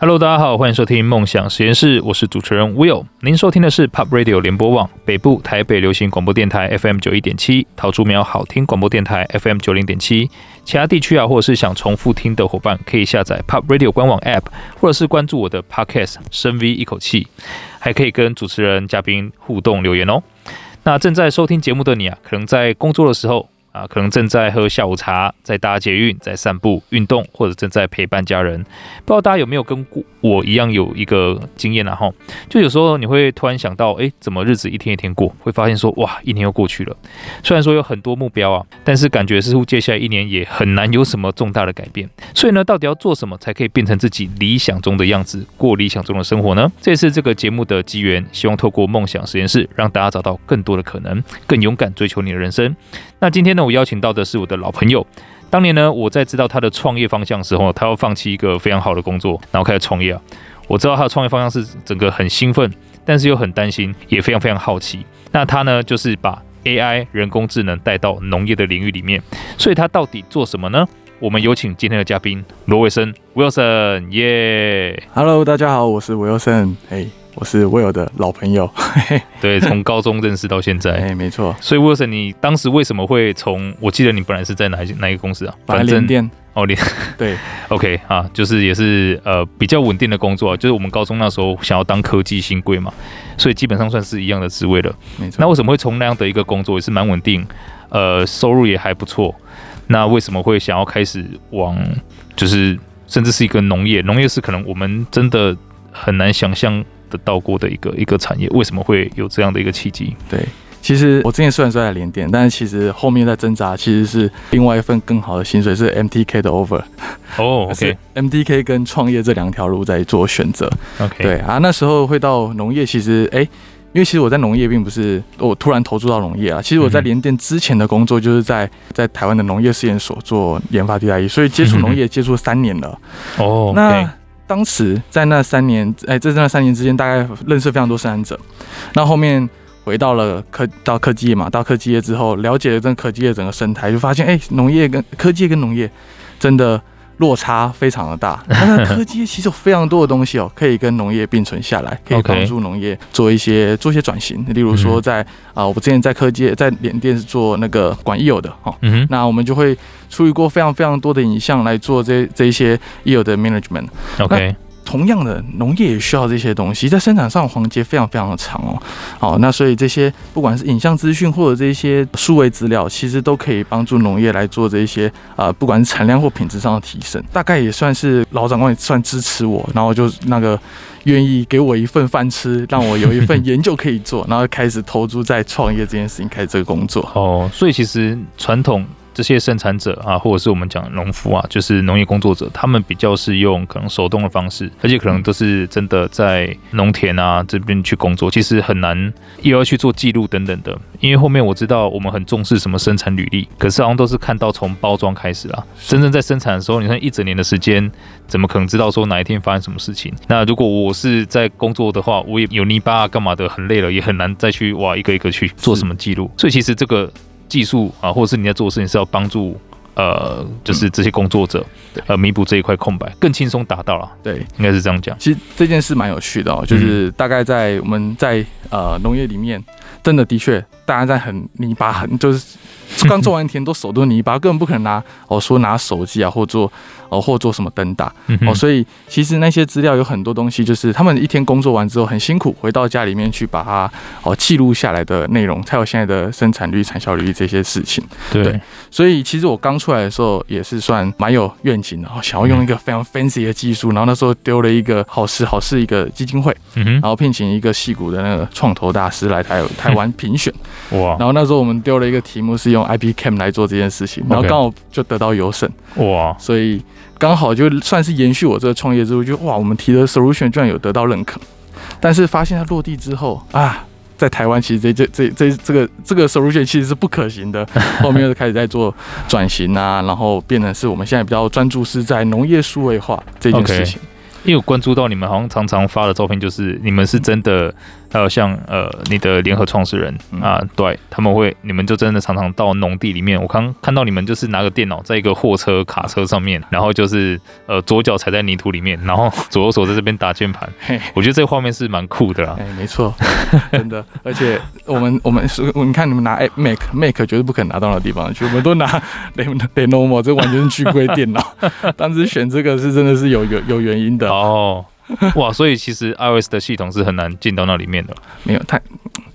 Hello，大家好，欢迎收听梦想实验室，我是主持人 Will。您收听的是 Pop Radio 联播网北部台北流行广播电台 FM 九一点七，桃竹苗好听广播电台 FM 九零点七。其他地区啊，或者是想重复听的伙伴，可以下载 Pop Radio 官网 App，或者是关注我的 Podcast 深 V 一口气，还可以跟主持人、嘉宾互动留言哦。那正在收听节目的你啊，可能在工作的时候。啊，可能正在喝下午茶，在搭捷运，在散步、运动，或者正在陪伴家人。不知道大家有没有跟我一样有一个经验啊？哈，就有时候你会突然想到，哎，怎么日子一天一天过？会发现说，哇，一年又过去了。虽然说有很多目标啊，但是感觉似乎接下来一年也很难有什么重大的改变。所以呢，到底要做什么才可以变成自己理想中的样子，过理想中的生活呢？这也是这个节目的机缘，希望透过梦想实验室，让大家找到更多的可能，更勇敢追求你的人生。那今天呢，我邀请到的是我的老朋友。当年呢，我在知道他的创业方向的时候，他要放弃一个非常好的工作，然后开始创业啊。我知道他的创业方向是整个很兴奋，但是又很担心，也非常非常好奇。那他呢，就是把 AI 人工智能带到农业的领域里面。所以他到底做什么呢？我们有请今天的嘉宾罗伟森 Wilson，耶！Hello，大家好，我是 Wilson，嘿、hey。我是 Will 的老朋友，对，从高中认识到现在，哎，没错。所以 Wilson，你当时为什么会从？我记得你本来是在哪一哪一个公司啊？反正哦，联 对，OK 啊，就是也是呃比较稳定的工作，就是我们高中那时候想要当科技新贵嘛，所以基本上算是一样的职位了。没错。那为什么会从那样的一个工作也是蛮稳定，呃，收入也还不错？那为什么会想要开始往就是甚至是一个农业？农业是可能我们真的很难想象。得到过的一个一个产业，为什么会有这样的一个契机？对，其实我之前虽然说在联电，但是其实后面在挣扎，其实是另外一份更好的薪水，是 MTK 的 offer。哦，OK，MTK 跟创业这两条路在做选择。OK，对啊，那时候会到农业，其实哎，因为其实我在农业并不是我突然投注到农业啊，其实我在联电之前的工作就是在在台湾的农业试验所做研发 DIE，，所以接触农业接触三年了。哦，那。当时在那三年，哎，在那三年之间，大概认识非常多生产者。那后面回到了科到科技业嘛，到科技业之后，了解了这个科技业整个生态，就发现，哎，农业跟科技跟农业真的。落差非常的大，那科技其实有非常多的东西哦，可以跟农业并存下来，可以帮助农业做一些做一些转型。例如说在，在、嗯、啊，我之前在科技在缅甸是做那个管益友的哈，嗯哼，那我们就会处理过非常非常多的影像来做这这一些益友的 management。OK。同样的，农业也需要这些东西，在生产上环节非常非常的长哦。好，那所以这些不管是影像资讯或者这些数位资料，其实都可以帮助农业来做这些啊，不管是产量或品质上的提升。大概也算是老长官也算支持我，然后就那个愿意给我一份饭吃，让我有一份研究可以做，然后开始投注在创业这件事情，开始这个工作。哦，所以其实传统。这些生产者啊，或者是我们讲农夫啊，就是农业工作者，他们比较是用可能手动的方式，而且可能都是真的在农田啊这边去工作，其实很难又要去做记录等等的。因为后面我知道我们很重视什么生产履历，可是好像都是看到从包装开始啊，真正在生产的时候，你看一整年的时间，怎么可能知道说哪一天发生什么事情？那如果我是在工作的话，我也有泥巴啊干嘛的，很累了，也很难再去哇一个一个去做什么记录。所以其实这个。技术啊，或者是你在做的事情是要帮助，呃，就是这些工作者，呃，弥补这一块空白，更轻松达到了。对，应该是这样讲。其实这件事蛮有趣的哦，就是大概在我们在呃农业里面，真的的确，大家在很泥巴，很就是刚做完一天都手都泥巴，根本不可能拿哦说拿手机啊或做。哦，或做什么灯打哦，所以其实那些资料有很多东西，就是他们一天工作完之后很辛苦，回到家里面去把它哦记录下来的内容，才有现在的生产率、产效率这些事情。对，所以其实我刚出来的时候也是算蛮有愿景的，想要用一个非常 fancy 的技术，然后那时候丢了一个好事好事一个基金会，然后聘请一个戏骨的那个创投大师来台台湾评选。哇！然后那时候我们丢了一个题目是用 IP Cam 来做这件事情，然后刚好就得到优胜。哇！所以。刚好就算是延续我这个创业之路，就哇，我们提的 solution 居然有得到认可，但是发现它落地之后啊，在台湾其实这这这这这个这个 solution 其实是不可行的，后面又开始在做转型啊，然后变成是我们现在比较专注是在农业数位化这件事情。因为我关注到你们好像常常发的照片，就是你们是真的。还有像呃，你的联合创始人啊，对，他们会，你们就真的常常到农地里面。我刚看到你们就是拿个电脑在一个货车卡车上面，然后就是呃左脚踩在泥土里面，然后左右手在这边打键盘。我觉得这个画面是蛮酷的啦。哎，没错，真的。而且 我们我们是，你看你们拿 Mac Mac 绝对不可能拿到的地方去，我们都拿 Lenovo，这完全是巨贵电脑。当时选这个是真的是有有有原因的哦。哇，所以其实 iOS 的系统是很难进到那里面的。没有，太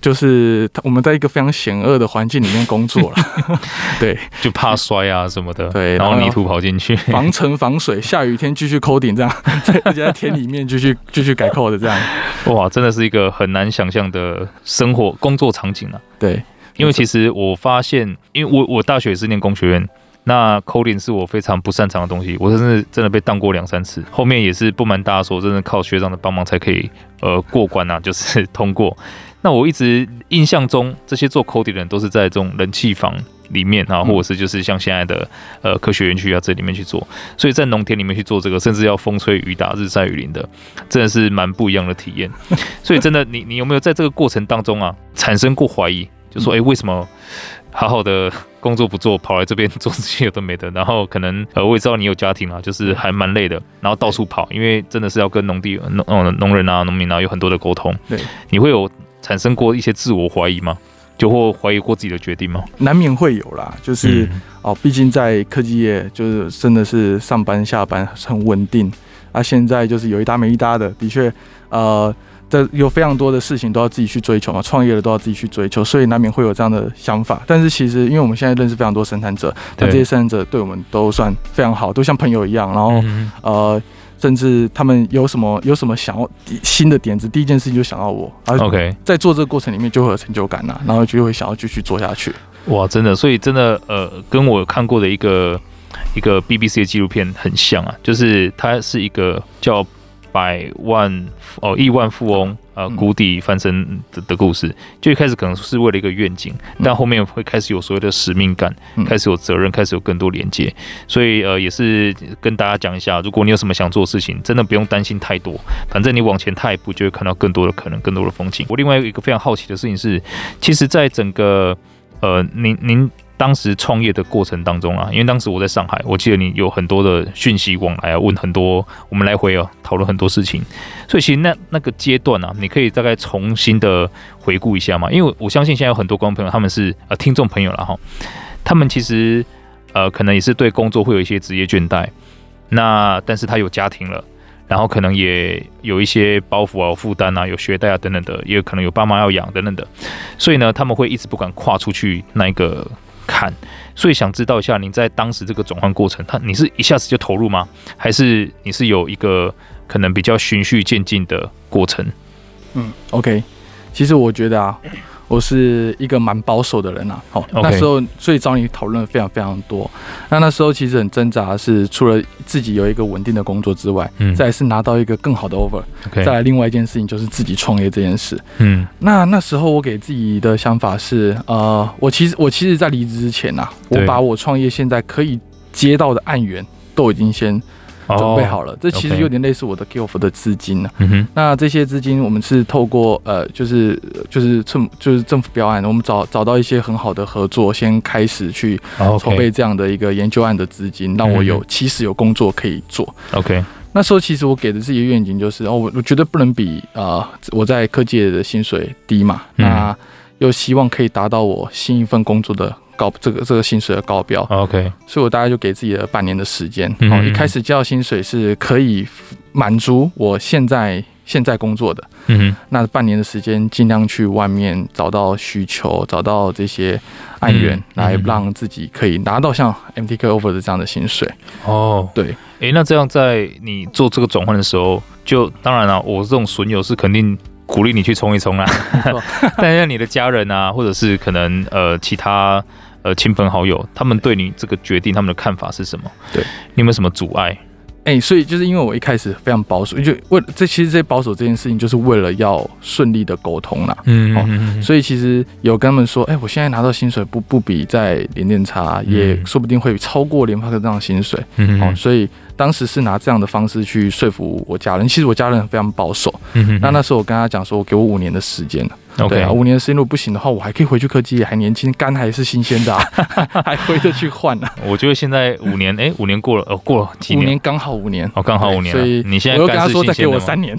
就是我们在一个非常险恶的环境里面工作了，对，就怕摔啊什么的，对，然后泥土跑进去，防尘防水，下雨天继续 coding 这样，在而且在田里面继续继续改 code 这样。哇，真的是一个很难想象的生活工作场景啊。对，因为其实我发现，因为我我大学也是念工学院。那 coding 是我非常不擅长的东西，我真是真的被当过两三次，后面也是不瞒大家说，真的靠学长的帮忙才可以呃过关啊，就是 通过。那我一直印象中，这些做 coding 的人都是在这种人气房里面啊，或者是就是像现在的呃科学园区啊这里面去做，所以在农田里面去做这个，甚至要风吹雨打、日晒雨淋的，真的是蛮不一样的体验。所以真的，你你有没有在这个过程当中啊产生过怀疑？就说哎、欸，为什么？好好的工作不做，跑来这边做这些有的没的，然后可能呃，我也知道你有家庭啊，就是还蛮累的，然后到处跑，因为真的是要跟农地农农农人啊、农民啊有很多的沟通。对，你会有产生过一些自我怀疑吗？就或怀疑过自己的决定吗？难免会有啦，就是、嗯、哦，毕竟在科技业，就是真的是上班下班很稳定啊。现在就是有一搭没一搭的，的确，呃。这有非常多的事情都要自己去追求嘛，创业的都要自己去追求，所以难免会有这样的想法。但是其实，因为我们现在认识非常多生产者，那这些生产者对我们都算非常好，都像朋友一样。然后，呃，甚至他们有什么有什么想要新的点子，第一件事情就想到我。OK，在做这个过程里面就会有成就感呐，然后就会想要继续做下去。哇，真的，所以真的，呃，跟我看过的一个一个 BBC 的纪录片很像啊，就是它是一个叫。百万哦，亿万富翁呃，谷底翻身的的故事，就一开始可能是为了一个愿景，但后面会开始有所谓的使命感，开始有责任，开始有更多连接。所以呃，也是跟大家讲一下，如果你有什么想做的事情，真的不用担心太多，反正你往前踏一步，就会看到更多的可能，更多的风景。我另外一个非常好奇的事情是，其实，在整个呃，您您。当时创业的过程当中啊，因为当时我在上海，我记得你有很多的讯息往来啊，问很多，我们来回啊，讨论很多事情。所以其实那那个阶段啊，你可以大概重新的回顾一下嘛，因为我相信现在有很多观众朋友，他们是呃听众朋友了哈，他们其实呃可能也是对工作会有一些职业倦怠，那但是他有家庭了，然后可能也有一些包袱啊、负担啊、有学贷啊等等的，也有可能有爸妈要养等等的，所以呢，他们会一直不敢跨出去那一个。看，所以想知道一下，您在当时这个转换过程，他你是一下子就投入吗？还是你是有一个可能比较循序渐进的过程？嗯，OK，其实我觉得啊。我是一个蛮保守的人呐，好，那时候所以找你讨论非常非常多。那那时候其实很挣扎，是除了自己有一个稳定的工作之外，嗯，再来是拿到一个更好的 offer，再来另外一件事情就是自己创业这件事，嗯。那那时候我给自己的想法是，呃，我其实我其实，在离职之前呐，我把我创业现在可以接到的案源都已经先。准备好了，这其实有点类似我的 Gift 的资金了。嗯哼，那这些资金我们是透过呃，就是就是政就是政府标案，我们找找到一些很好的合作，先开始去筹备这样的一个研究案的资金，让我有其实有工作可以做。OK，那时候其实我给的自己的愿景就是哦，我我觉得不能比啊我在科技的薪水低嘛，那又希望可以达到我新一份工作的。高这个这个薪水的高标，OK，所以我大概就给自己了半年的时间。好，一开始交薪水是可以满足我现在现在工作的，嗯哼，那半年的时间尽量去外面找到需求，找到这些案源，来让自己可以拿到像 MTK Offer 的这样的薪水。哦，对，诶，那这样在你做这个转换的时候，就当然了，我这种损友是肯定。鼓励你去冲一冲啦，但是你的家人啊，或者是可能呃其他呃亲朋好友，他们对你这个决定他们的看法是什么？对，你有没有什么阻碍？哎，所以就是因为我一开始非常保守，就为这其实这保守这件事情，就是为了要顺利的沟通啦。嗯，嗯，嗯，所以其实有跟他们说，哎，我现在拿到薪水不不比在联电差，也说不定会超过联发科这样的薪水。嗯，嗯哦，所以。当时是拿这样的方式去说服我家人，其实我家人非常保守。嗯哼，那那时候我跟他讲说，我给我五年的时间.对啊，五年的时间如果不行的话，我还可以回去科技，还年轻，肝还是新鲜的，啊，还回得去换呢，啊。我觉得现在五年，哎，五年过了，哦，过了几年？五年刚好五年，哦，刚好五年。所以你现在我又跟他说再给我三年。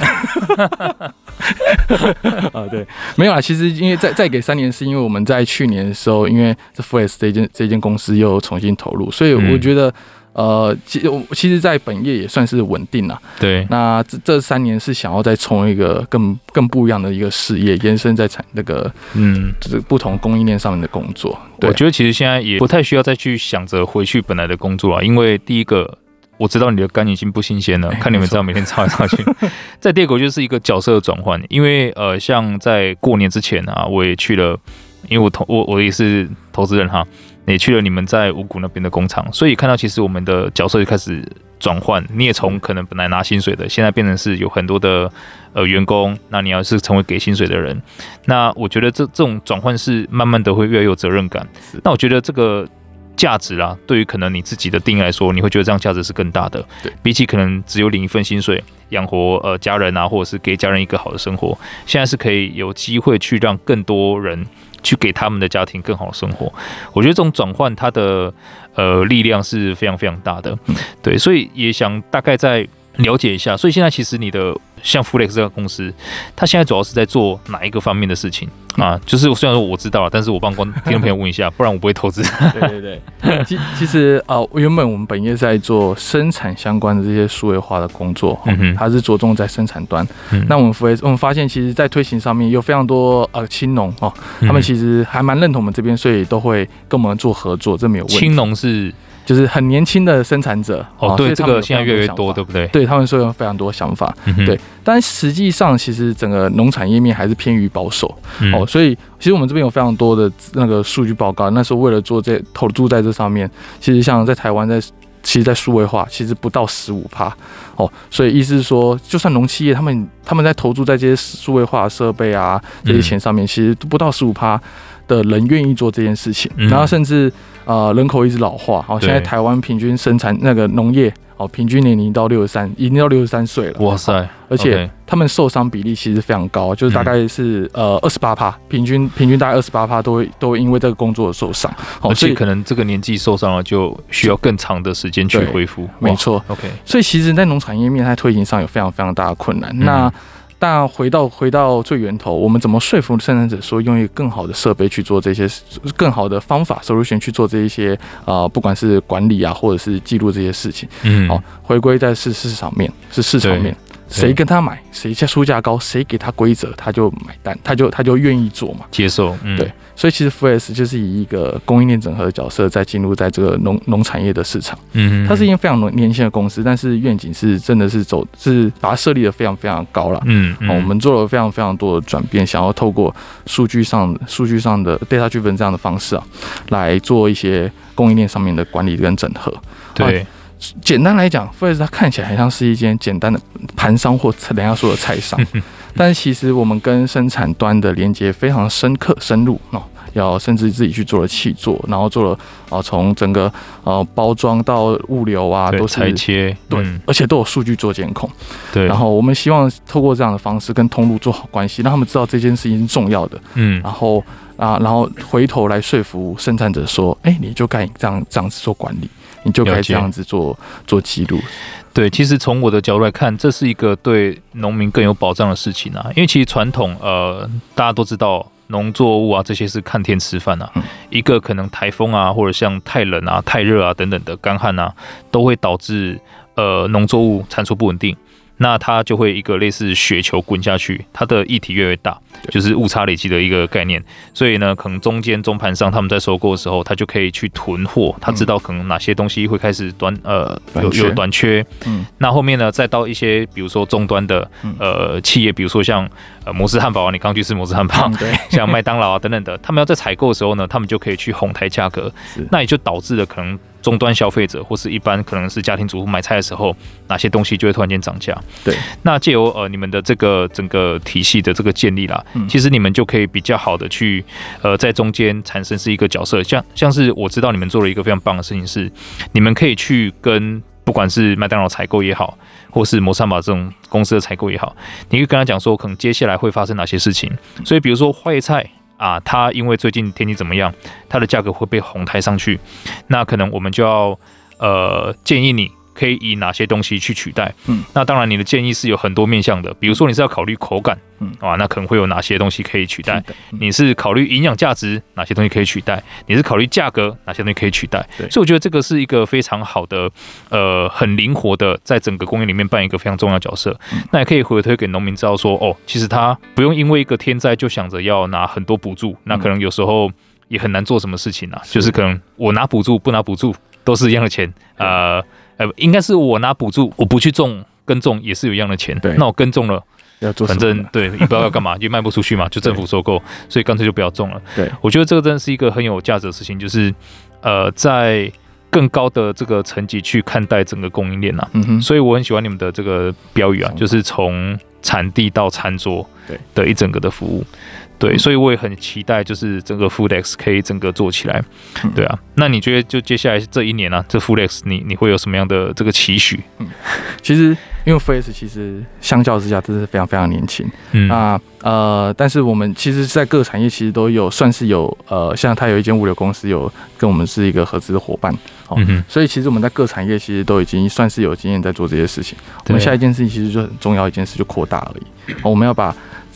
啊，对，没有啊。其实因为再再给三年，是因为我们在去年的时候，因为这 Flex 这间这间公司又重新投入，所以我觉得。嗯呃，其实我其实，在本业也算是稳定了。对，那这这三年是想要再冲一个更更不一样的一个事业，延伸在产那个嗯，就是不同供应链上面的工作。对，我觉得其实现在也不太需要再去想着回去本来的工作了，因为第一个我知道你的肝已经不新鲜了，看你们这样每天操来操去。在第二个就是一个角色的转换，因为呃，像在过年之前啊，我也去了，因为我投我我也是投资人哈。也去了你们在五谷那边的工厂，所以看到其实我们的角色就开始转换。你也从可能本来拿薪水的，现在变成是有很多的呃员工，那你要是成为给薪水的人，那我觉得这这种转换是慢慢的会越来越有责任感。那我觉得这个价值啦，对于可能你自己的定义来说，你会觉得这样价值是更大的。对，比起可能只有领一份薪水养活呃家人啊，或者是给家人一个好的生活，现在是可以有机会去让更多人。去给他们的家庭更好的生活，我觉得这种转换它的呃力量是非常非常大的，对，所以也想大概再了解一下。所以现在其实你的。像 Flex 这个公司，它现在主要是在做哪一个方面的事情 啊？就是虽然说我知道了，但是我帮观听众朋友问一下，不然我不会投资。对对对，其其实呃，原本我们本业在做生产相关的这些数位化的工作，嗯哼，它是着重在生产端。嗯、那我们 Flex 我们发现，其实，在推行上面有非常多呃青农哦，他们其实还蛮认同我们这边，所以都会跟我们做合作，这没有问题。青农是。就是很年轻的生产者哦，对，这个现在越来越多，对不对？对他们说有非常多想法，对，但实际上其实整个农产业面还是偏于保守哦，所以其实我们这边有非常多的那个数据报告，那时候为了做这投注在这上面，其实像在台湾在其实，在数位化其实不到十五趴哦，所以意思是说，就算农企业他们他们在投注在这些数位化设备啊这些钱上面，其实都不到十五趴的人愿意做这件事情，然后甚至。呃，人口一直老化，好，现在台湾平均生产那个农业，哦，平均年龄到六十三，已经到六十三岁了。哇塞！而且他们受伤比例其实非常高，就是大概是呃二十八趴，平均平均大概二十八趴都会都会因为这个工作受伤。而且可能这个年纪受伤了，就需要更长的时间去恢复。没错，OK。所以其实，在农产业面，它推行上有非常非常大的困难。那但回到回到最源头，我们怎么说服生产者说用一个更好的设备去做这些更好的方法 solution 去做这一些啊、呃，不管是管理啊，或者是记录这些事情，嗯，好，回归在是市场面，是市场面。谁跟他买，谁价出价高，谁给他规则，他就买单，他就他就愿意做嘛，接受。嗯、对，所以其实 Flex 就是以一个供应链整合的角色，在进入在这个农农产业的市场。嗯，它是一间非常年轻的公司，但是愿景是真的是走是把它设立的非常非常高了。嗯，我们做了非常非常多的转变，想要透过数据上数据上的 data driven 这样的方式啊，来做一些供应链上面的管理跟整合。对。简单来讲，First 它看起来很像是一间简单的盘商或人家说的菜商，但是其实我们跟生产端的连接非常深刻深入哦，要甚至自己去做了气做，然后做了啊从整个呃包装到物流啊都是裁切，对，而且都有数据做监控，对，然后我们希望透过这样的方式跟通路做好关系，让他们知道这件事情是重要的，嗯，然后啊然后回头来说服生产者说，哎，你就该这样这样子做管理。你就可以这样子做做记录，对，其实从我的角度来看，这是一个对农民更有保障的事情啊。因为其实传统呃，大家都知道农作物啊这些是看天吃饭啊，一个可能台风啊，或者像太冷啊、太热啊等等的干旱啊，都会导致呃农作物产出不稳定，那它就会一个类似雪球滚下去，它的液体越来越大。就是误差累积的一个概念。所以呢，可能中间中盘商他们在收购的时候，他就可以去囤货，他知道可能哪些东西会开始短呃有有短缺。嗯，那后面呢，再到一些比如说终端的呃企业，比如说像呃摩斯汉堡啊，你刚去吃摩斯汉堡，对，像麦当劳啊等等的，他们要在采购的时候呢，他们就可以去哄抬价格，那也就导致了可能。终端消费者或是一般可能是家庭主妇买菜的时候，哪些东西就会突然间涨价？对，那借由呃你们的这个整个体系的这个建立啦，其实你们就可以比较好的去呃在中间产生是一个角色，像像是我知道你们做了一个非常棒的事情是，你们可以去跟不管是麦当劳采购也好，或是摩斯汉堡这种公司的采购也好，你可以跟他讲说，可能接下来会发生哪些事情。所以比如说花椰菜。啊，它因为最近天气怎么样，它的价格会被哄抬上去，那可能我们就要呃建议你。可以以哪些东西去取代？嗯，那当然，你的建议是有很多面向的。比如说，你是要考虑口感，嗯，啊，那可能会有哪些东西可以取代？你是考虑营养价值，哪些东西可以取代？你是考虑价格，哪些东西可以取代？对，所以我觉得这个是一个非常好的，呃，很灵活的，在整个工业里面扮演一个非常重要角色。那也可以回推给农民知道说，哦，其实他不用因为一个天灾就想着要拿很多补助，那可能有时候也很难做什么事情啊。就是可能我拿补助不拿补助都是一样的钱，呃。呃，应该是我拿补助，我不去种耕种也是有一样的钱。对，那我耕种了，要做，反正对，也不知道要干嘛，就卖不出去嘛，就政府收购，所以干脆就不要种了。对，我觉得这个真的是一个很有价值的事情，就是呃，在更高的这个层级去看待整个供应链呐。嗯哼，所以我很喜欢你们的这个标语啊，就是从产地到餐桌，对的一整个的服务。对，所以我也很期待，就是整个 Foodx 可以整个做起来，对啊。那你觉得就接下来这一年呢、啊，这 Foodx 你你会有什么样的这个期许？嗯，其实因为 Foodx 其实相较之下真是非常非常年轻，嗯啊呃，但是我们其实，在各产业其实都有算是有呃，像他有一间物流公司有跟我们是一个合资的伙伴，哦，嗯、哼所以其实我们在各产业其实都已经算是有经验在做这些事情。我们下一件事情其实就很重要一件事，就扩大而已。我们要把。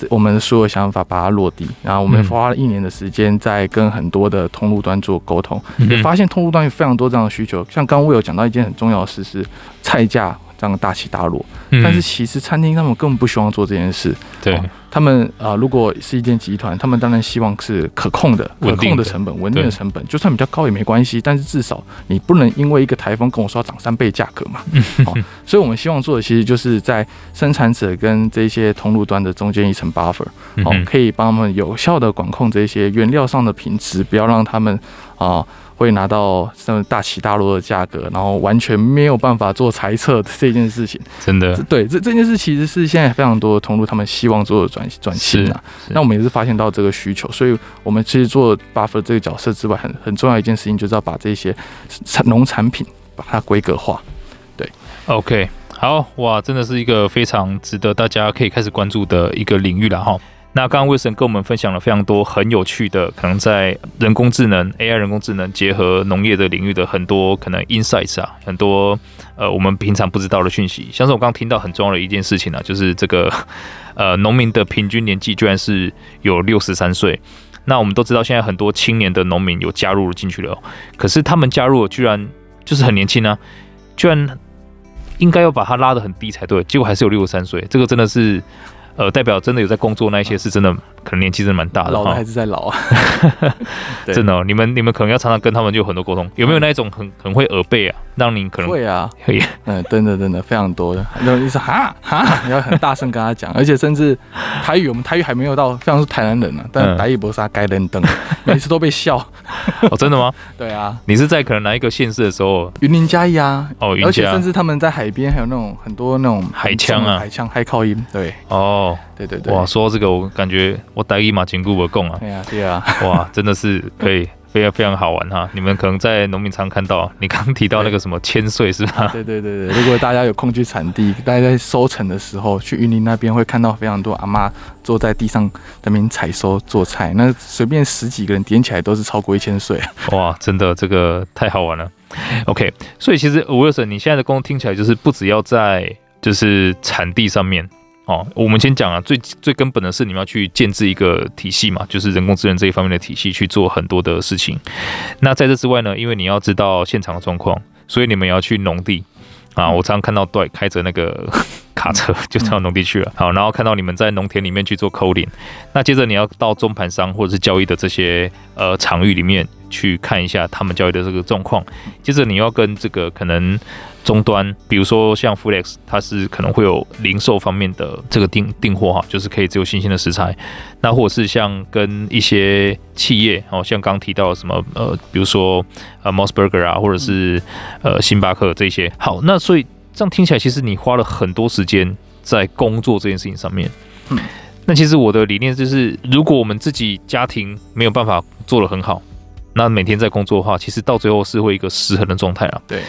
我们所有想法把它落地，然后我们花了一年的时间在跟很多的通路端做沟通，也发现通路端有非常多这样的需求。像刚刚我有讲到一件很重要的事是菜价。这样大起大落，但是其实餐厅他们根本不希望做这件事。对、嗯，他们啊、呃，如果是一间集团，他们当然希望是可控的、可控的成本、稳定的成本，就算比较高也没关系。但是至少你不能因为一个台风跟我说要涨三倍价格嘛。好，所以我们希望做的其实就是在生产者跟这些通路端的中间一层 buffer，好，可以帮他们有效的管控这些原料上的品质，不要让他们啊。会拿到这么大起大落的价格，然后完全没有办法做猜测这件事情，真的对这这件事其实是现在非常多的通路他们希望做的转转型啊。那我们也是发现到这个需求，所以我们其实做 buffer 这个角色之外，很很重要一件事情就是要把这些产农产品把它规格化。对，OK，好哇，真的是一个非常值得大家可以开始关注的一个领域了哈。那刚刚 Wilson 跟我们分享了非常多很有趣的，可能在人工智能 AI 人工智能结合农业的领域的很多可能 insights 啊，很多呃我们平常不知道的讯息。像是我刚听到很重要的一件事情啊，就是这个 呃农民的平均年纪居然是有六十三岁。那我们都知道现在很多青年的农民有加入了进去了，可是他们加入居然就是很年轻呢、啊，居然应该要把它拉得很低才对，结果还是有六十三岁，这个真的是。呃，代表真的有在工作那一些是真的，可能年纪真的蛮大的，老的还是在老啊，真的、哦，你们你们可能要常常跟他们就有很多沟通，有没有那一种很很会耳背啊，让你可能会啊，可以，嗯，真的真的非常多。的，就意思哈哈，你要很大声跟他讲，而且甚至台语，我们台语还没有到，非常是台南人呢、啊，但台语不是该认灯，每次都被笑，哦，真的吗？对啊，你是在可能哪一个县市的时候？云林嘉义啊，哦，而且甚至他们在海边还有那种很多那种海腔啊，海腔海靠音，对，哦。对对对，哇，说到这个，我感觉我台语嘛真久没讲啊。对啊，对啊，哇，真的是可以，非常非常好玩哈。你们可能在农民场看到，你刚刚提到那个什么千岁是吧？对对对对，如果大家有空去产地，大家在收成的时候，去云林那边会看到非常多阿妈坐在地上那边采收做菜，那随便十几个人点起来都是超过一千岁。哇，真的这个太好玩了。OK，所以其实 Wilson，你现在的工作听起来就是不只要在就是产地上面。哦，我们先讲啊，最最根本的是你们要去建制一个体系嘛，就是人工智能这一方面的体系去做很多的事情。那在这之外呢，因为你要知道现场的状况，所以你们也要去农地啊。我常常看到对开着那个 卡车就到农地去了。好，然后看到你们在农田里面去做 coding，那接着你要到中盘商或者是交易的这些呃场域里面去看一下他们交易的这个状况，接着你要跟这个可能。终端，比如说像 Flex，它是可能会有零售方面的这个订订货哈，就是可以只有新鲜的食材。那或者是像跟一些企业哦，像刚提到什么呃，比如说呃 Mos Burger 啊，或者是呃星巴克这些。好，那所以这样听起来，其实你花了很多时间在工作这件事情上面。嗯，那其实我的理念就是，如果我们自己家庭没有办法做得很好，那每天在工作的话，其实到最后是会一个失衡的状态啊。对。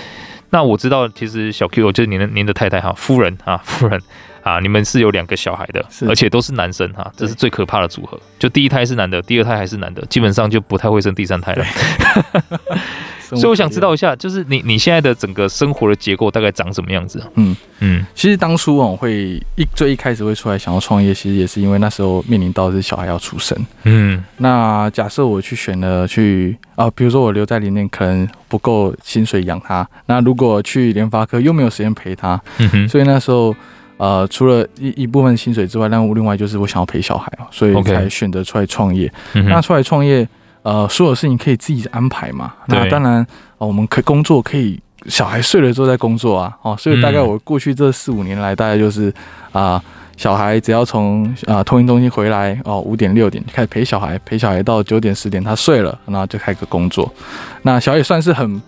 那我知道，其实小 Q 就是您的您的太太哈，夫人啊，夫人啊，你们是有两个小孩的，而且都是男生哈，这是最可怕的组合。就第一胎是男的，第二胎还是男的，基本上就不太会生第三胎了。所以我想知道一下，就是你你现在的整个生活的结构大概长什么样子？嗯嗯，其实当初我会一最一开始会出来想要创业，其实也是因为那时候面临到的是小孩要出生。嗯，那假设我去选了去啊，比如说我留在里面可能不够薪水养他，那如果去联发科又没有时间陪他，嗯哼，所以那时候呃，除了一一部分薪水之外，那另外就是我想要陪小孩，所以才选择出来创业。那出来创业。呃，所有事情可以自己安排嘛？那当然，哦，我们可以工作，可以小孩睡了之后再工作啊。哦，所以大概我过去这四五年来，大概就是啊、呃，小孩只要从啊托婴中心回来，哦，五点六点开始陪小孩，陪小孩到九点十点他睡了，然后就开始工作。那小孩也算是很，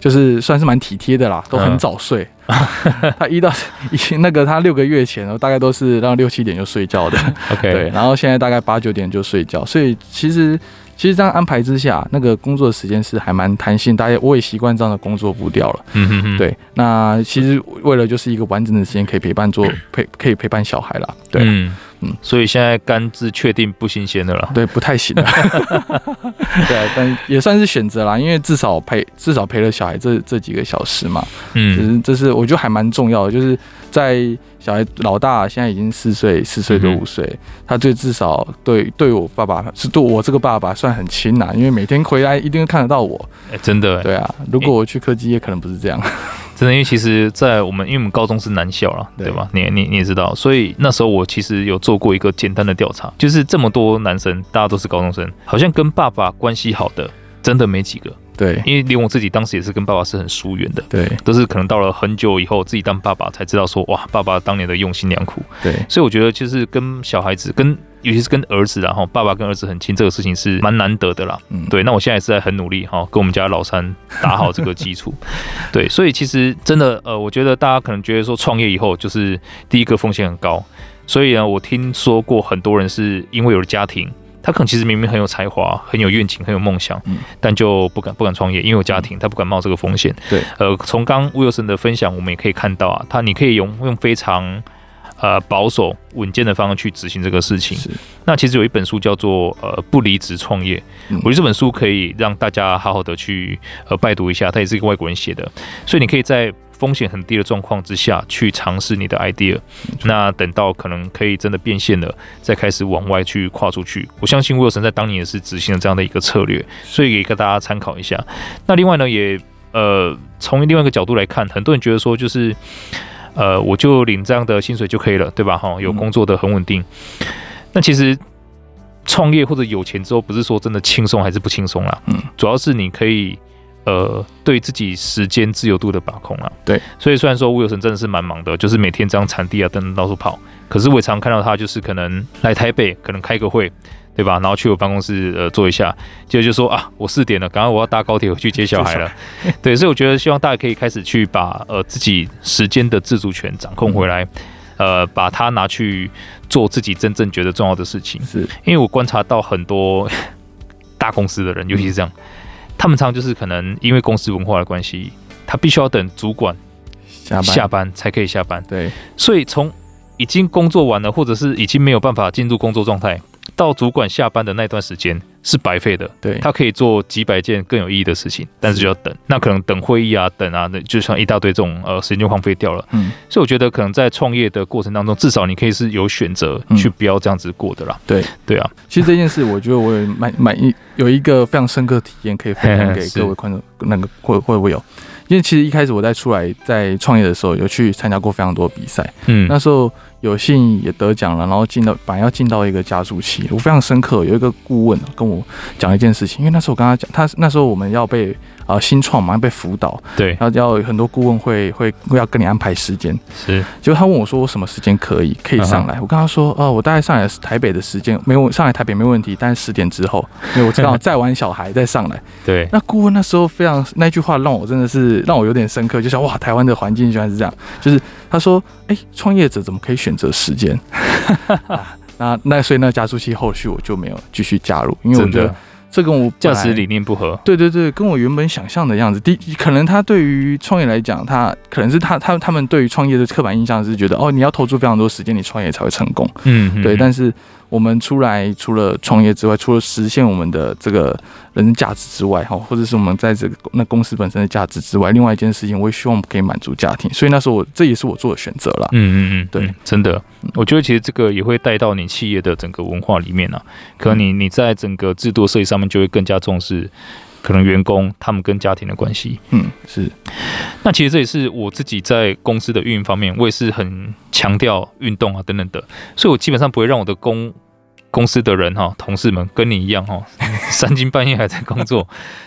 就是算是蛮体贴的啦，都很早睡。嗯、他一到一那个他六个月前，大概都是让六七点就睡觉的。OK，对，然后现在大概八九点就睡觉，所以其实。其实这样安排之下，那个工作的时间是还蛮弹性，大家我也习惯这样的工作步调了。嗯哼哼。对，那其实为了就是一个完整的时间可以陪伴做陪可以陪伴小孩了。对，嗯嗯。所以现在肝是确定不新鲜的了。对，不太行了。对，但也算是选择啦，因为至少陪至少陪了小孩这这几个小时嘛。嗯。其实这是我觉得还蛮重要的，就是在。小孩老大现在已经四岁，四岁多五岁，嗯、他最至少对对我爸爸是对我这个爸爸算很亲呐，因为每天回来一定会看得到我。哎、欸，真的。对啊，如果我去科技业，可能不是这样。真的，因为其实，在我们因为我们高中是男校了，对吧？你你你也知道，所以那时候我其实有做过一个简单的调查，就是这么多男生，大家都是高中生，好像跟爸爸关系好的，真的没几个。对，因为连我自己当时也是跟爸爸是很疏远的，对，都是可能到了很久以后自己当爸爸才知道说，哇，爸爸当年的用心良苦。对，所以我觉得就是跟小孩子，跟尤其是跟儿子，然后爸爸跟儿子很亲，这个事情是蛮难得的啦。嗯，对，那我现在也是在很努力哈，跟我们家老三打好这个基础。对，所以其实真的呃，我觉得大家可能觉得说创业以后就是第一个风险很高，所以呢，我听说过很多人是因为有了家庭。他可能其实明明很有才华、很有愿景、很有梦想，但就不敢不敢创业，因为有家庭，他不敢冒这个风险。对，呃，从刚 Wilson 的分享，我们也可以看到啊，他你可以用用非常呃保守、稳健的方式去执行这个事情。那其实有一本书叫做呃不离职创业，我觉得这本书可以让大家好好的去呃拜读一下，它也是一个外国人写的，所以你可以在。风险很低的状况之下去尝试你的 idea，那等到可能可以真的变现了，再开始往外去跨出去。我相信 Wilson 在当年也是执行了这样的一个策略，所以也给大家参考一下。那另外呢，也呃从另外一个角度来看，很多人觉得说就是呃我就领这样的薪水就可以了，对吧？哈，有工作的很稳定。那其实创业或者有钱之后，不是说真的轻松还是不轻松啦，嗯，主要是你可以。呃，对自己时间自由度的把控啊，对，所以虽然说吴有成真的是蛮忙的，就是每天这样产地啊等等到处跑，可是我也常看到他就是可能来台北，可能开个会，对吧？然后去我办公室呃坐一下，接着就说啊，我四点了，赶快我要搭高铁回去接小孩了。对，所以我觉得希望大家可以开始去把呃自己时间的自主权掌控回来，呃，把它拿去做自己真正觉得重要的事情。是，因为我观察到很多大公司的人，尤其是这样。他们常常就是可能因为公司文化的关系，他必须要等主管下班下班才可以下班。对，所以从已经工作完了，或者是已经没有办法进入工作状态，到主管下班的那段时间是白费的。对，他可以做几百件更有意义的事情，但是就要等。那可能等会议啊，等啊，那就像一大堆这种呃时间就荒废掉了。嗯，所以我觉得可能在创业的过程当中，至少你可以是有选择去不要这样子过的啦。对，对啊。其实这件事，我觉得我也蛮满意，有一个非常深刻体验可以分享给各位 观众，那个会会不会有？因为其实一开始我在出来在创业的时候，有去参加过非常多比赛，嗯，那时候有幸也得奖了，然后进到反正要进到一个加速器，我非常深刻，有一个顾问跟我讲一件事情，因为那时候我跟他讲，他那时候我们要被。啊，新创马上，被辅导，对，然后要很多顾问会会会要跟你安排时间，是。结果他问我说，我什么时间可以可以上来？Uh huh. 我跟他说，哦，我大概上来台北的时间没有，上来台北没问题，但是十点之后，因为我知道载完小孩再上来。对。那顾问那时候非常那句话让我真的是让我有点深刻，就想哇，台湾的环境居然是这样，就是他说，哎，创业者怎么可以选择时间？啊，那那所以那加速器后续我就没有继续加入，因为我觉得。这跟我价值理念不合，对对对，跟我原本想象的样子。第可能他对于创业来讲，他可能是他他他们对于创业的刻板印象是觉得哦，你要投注非常多时间，你创业才会成功。嗯，嗯，对，但是。我们出来除了创业之外，除了实现我们的这个人生价值之外，哈，或者是我们在这个那公司本身的价值之外，另外一件事情，我也希望可以满足家庭。所以那时候我这也是我做的选择了。嗯嗯嗯，对，真的，我觉得其实这个也会带到你企业的整个文化里面啊。可能你你在整个制度设计上面就会更加重视。可能员工他们跟家庭的关系，嗯，是。那其实这也是我自己在公司的运营方面，我也是很强调运动啊等等的，所以我基本上不会让我的公公司的人哈，同事们跟你一样哈，三更半夜还在工作。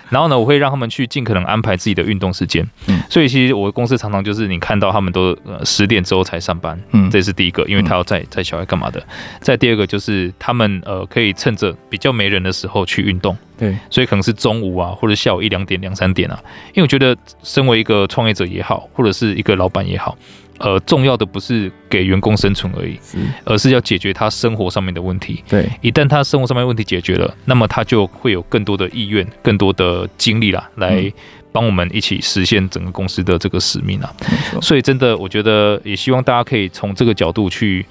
然后呢，我会让他们去尽可能安排自己的运动时间。嗯，所以其实我的公司常常就是你看到他们都呃十点之后才上班。嗯，这是第一个，因为他要在在小孩干嘛的。再第二个就是他们呃可以趁着比较没人的时候去运动。对，所以可能是中午啊，或者下午一两点、两三点啊。因为我觉得身为一个创业者也好，或者是一个老板也好。呃，重要的不是给员工生存而已，是而是要解决他生活上面的问题。对，一旦他生活上面问题解决了，那么他就会有更多的意愿、更多的精力啦，来帮我们一起实现整个公司的这个使命啊。所以，真的，我觉得也希望大家可以从这个角度去。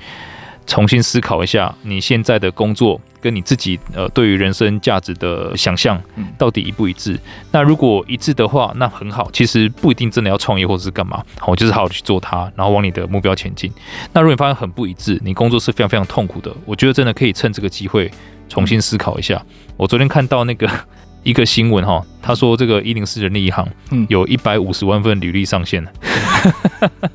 重新思考一下，你现在的工作跟你自己呃对于人生价值的想象到底一不一致？那如果一致的话，那很好。其实不一定真的要创业或者是干嘛，好，就是好好去做它，然后往你的目标前进。那如果你发现很不一致，你工作是非常非常痛苦的，我觉得真的可以趁这个机会重新思考一下。我昨天看到那个一个新闻哈，他说这个一零四人力银行有一百五十万份履历上线了。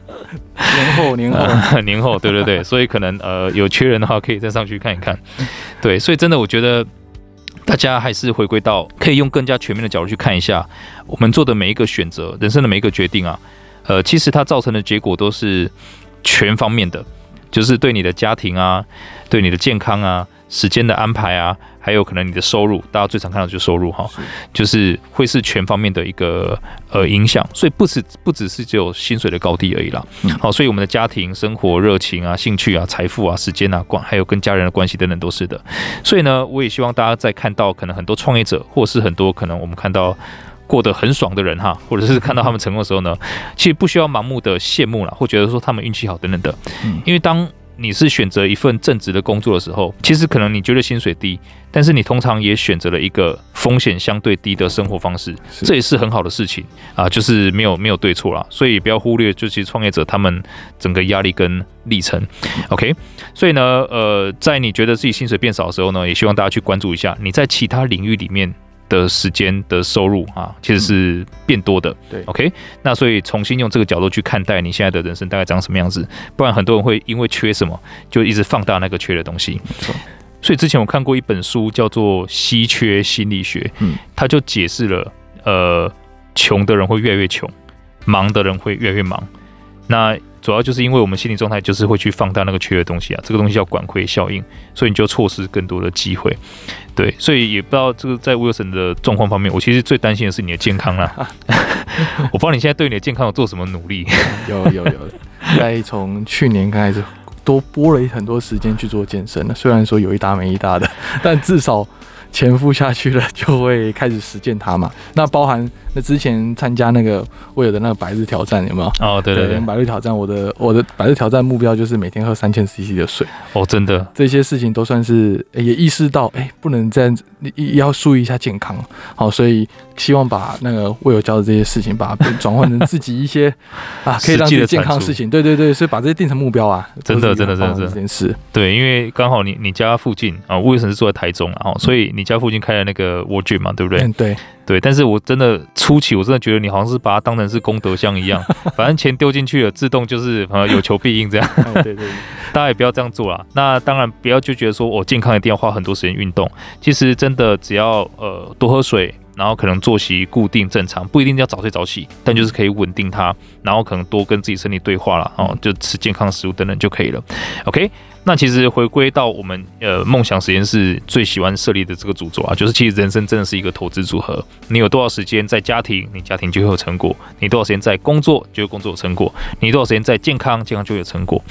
年后，年后，呃，年后，对对对，所以可能呃有缺人的话，可以再上去看一看。对，所以真的，我觉得大家还是回归到可以用更加全面的角度去看一下我们做的每一个选择，人生的每一个决定啊，呃，其实它造成的结果都是全方面的，就是对你的家庭啊，对你的健康啊。时间的安排啊，还有可能你的收入，大家最常看到就是收入哈，就是会是全方面的一个呃影响，所以不只不只是只有薪水的高低而已啦。好、嗯，所以我们的家庭生活、热情啊、兴趣啊、财富啊、时间啊、关还有跟家人的关系等等都是的。所以呢，我也希望大家在看到可能很多创业者，或是很多可能我们看到过得很爽的人哈，或者是看到他们成功的时候呢，其实不需要盲目的羡慕了，或觉得说他们运气好等等的，因为当。你是选择一份正职的工作的时候，其实可能你觉得薪水低，但是你通常也选择了一个风险相对低的生活方式，这也是很好的事情啊，就是没有没有对错啦，所以不要忽略，就其实创业者他们整个压力跟历程。OK，所以呢，呃，在你觉得自己薪水变少的时候呢，也希望大家去关注一下你在其他领域里面。的时间的收入啊，其实是变多的。嗯、对，OK，那所以重新用这个角度去看待你现在的人生大概长什么样子，不然很多人会因为缺什么就一直放大那个缺的东西。没错。所以之前我看过一本书叫做《稀缺心理学》，嗯，他就解释了，呃，穷的人会越来越穷，忙的人会越来越忙。那主要就是因为我们心理状态就是会去放大那个缺的东西啊，这个东西叫管窥效应，所以你就错失更多的机会。对，所以也不知道这个在 Wilson 的状况方面，我其实最担心的是你的健康啦。我不知道你现在对你的健康有做什么努力？有有有，在从去年开始多拨了很多时间去做健身了，虽然说有一搭没一搭的，但至少。钱付下去了，就会开始实践它嘛。那包含那之前参加那个我有的那个百日挑战有没有？哦，对对对，百日挑战，我的我的百日挑战目标就是每天喝三千 CC 的水。哦，真的，这些事情都算是也意识到，哎，不能这样，要注意一下健康。好，所以希望把那个 Will 教的这些事情，把它转换成自己一些 啊，可以让自己健康的事情。对对对，所以把这些定成目标啊，真的真的真的这件事。对，因为刚好你你家附近啊，Wilson 是住在台中啊，所以你家附近开了那个 World Gym 嘛，对不对？嗯，对。对，但是我真的初期我真的觉得你好像是把它当成是功德箱一样，反正钱丢进去了，自动就是呃有求必应这样。对 对对，大家也不要这样做啦。那当然不要就觉得说我健康一定要花很多时间运动，其实真的只要呃多喝水。然后可能作息固定正常，不一定要早睡早起，但就是可以稳定它。然后可能多跟自己身体对话了，哦，就吃健康食物等等就可以了。OK，那其实回归到我们呃梦想实验室最喜欢设立的这个主轴啊，就是其实人生真的是一个投资组合。你有多少时间在家庭，你家庭就会有成果；你多少时间在工作，就会工作有成果；你多少时间在健康，健康就有成果。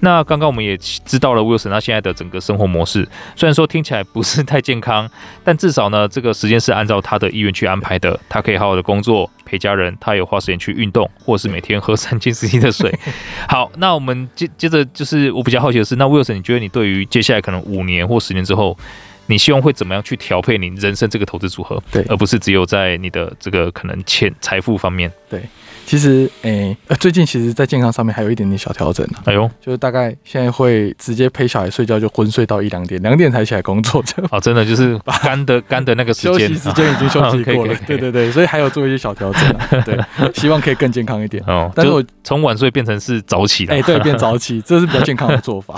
那刚刚我们也知道了 Wilson 他现在的整个生活模式，虽然说听起来不是太健康，但至少呢，这个时间是按照他的。意愿去安排的，他可以好好的工作陪家人，他有花时间去运动，或是每天喝三千 CC 的水。好，那我们接接着就是我比较好奇的是，那 Wilson，你觉得你对于接下来可能五年或十年之后，你希望会怎么样去调配你人生这个投资组合？对，而不是只有在你的这个可能钱财富方面。对。其实，诶、欸，最近其实，在健康上面还有一点点小调整呢。哎呦，就是大概现在会直接陪小孩睡觉，就昏睡到一两点，两点才起来工作。这样哦，真的就是 干的 干的那个时间，休息时间已经休息过了。对对对，所以还有做一些小调整。对，希望可以更健康一点。哦，但是我从晚睡变成是早起了。哎，对，变早起，这是比较健康的做法。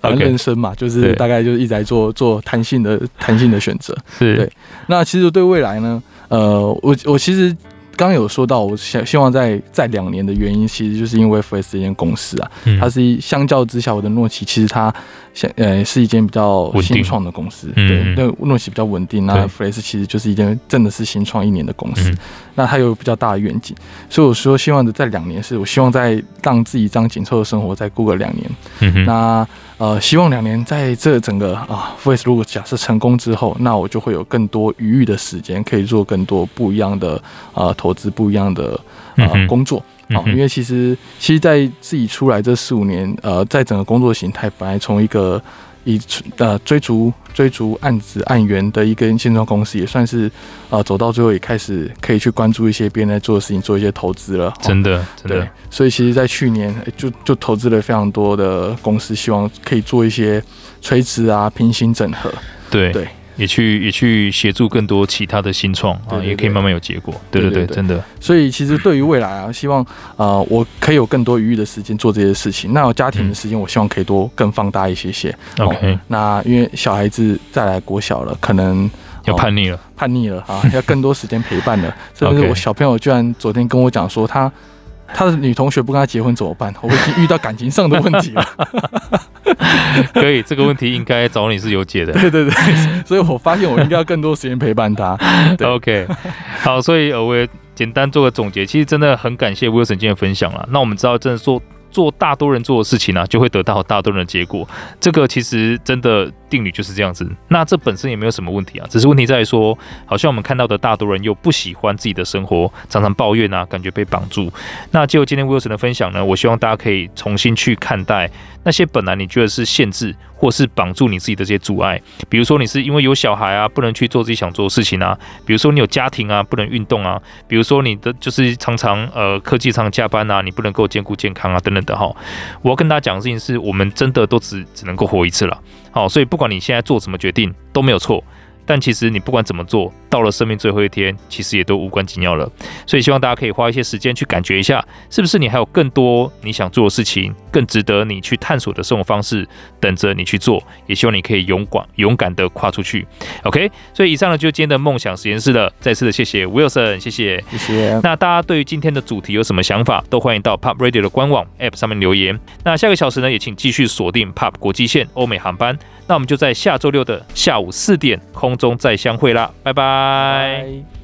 反正人生嘛，就是大概就是一直在做做弹性的弹性的选择。是对。那其实对未来呢，呃，我我其实。刚刚有说到，我想希望在在两年的原因，其实就是因为 FREESS 这间公司啊，嗯、它是一相较之下，我的诺奇其实它像呃是一间比较新创的公司，对，那诺奇比较稳定，那 FREESS 其实就是一间真的是新创一年的公司，嗯、那它有比较大的愿景，所以我说希望的在两年，是我希望在让自己这样紧凑的生活再过个两年，嗯、哼。那。呃，希望两年在这整个啊，FREESS 如果假设成功之后，那我就会有更多余裕的时间，可以做更多不一样的啊、呃、投资，不一样的啊、呃、工作啊。因为其实，其实，在自己出来这四五年，呃，在整个工作形态，本来从一个。以呃追逐追逐案子案源的一根新创公司，也算是呃走到最后，也开始可以去关注一些别人在做的事情，做一些投资了。真的，真的。所以其实，在去年就就投资了非常多的公司，希望可以做一些垂直啊、平行整合。对对。也去也去协助更多其他的新创啊，也可以慢慢有结果。对对对，真的。所以其实对于未来啊，希望呃我可以有更多余裕的时间做这些事情。那有家庭的时间，我希望可以多更放大一些些。OK。那因为小孩子再来国小了，可能要叛逆了，叛逆了啊，要更多时间陪伴了。甚至我小朋友居然昨天跟我讲说他。他的女同学不跟他结婚怎么办？我已经遇到感情上的问题了。可以，这个问题应该找你是有解的。对对对，所以我发现我应该要更多时间陪伴他。OK，好，所以我也简单做个总结。其实真的很感谢 Wilson 今天的分享了。那我们知道，真的做做大多人做的事情呢、啊，就会得到大多人的结果。这个其实真的。定律就是这样子，那这本身也没有什么问题啊，只是问题在于说，好像我们看到的大多人又不喜欢自己的生活，常常抱怨啊，感觉被绑住。那就今天 Wilson 的分享呢，我希望大家可以重新去看待那些本来你觉得是限制或是绑住你自己的这些阻碍，比如说你是因为有小孩啊，不能去做自己想做的事情啊，比如说你有家庭啊，不能运动啊，比如说你的就是常常呃科技常加班啊，你不能够兼顾健康啊等等的哈。我要跟大家讲的事情是，我们真的都只只能够活一次了。好，所以不管你现在做什么决定都没有错。但其实你不管怎么做，到了生命最后一天，其实也都无关紧要了。所以希望大家可以花一些时间去感觉一下，是不是你还有更多你想做的事情，更值得你去探索的生活方式，等着你去做。也希望你可以勇敢勇敢的跨出去。OK，所以以上呢就是今天的梦想实验室了。再次的谢谢 Wilson，谢谢，谢谢。那大家对于今天的主题有什么想法，都欢迎到 Pop Radio 的官网 App 上面留言。那下个小时呢，也请继续锁定 Pop 国际线欧美航班。那我们就在下周六的下午四点空中再相会啦，拜拜。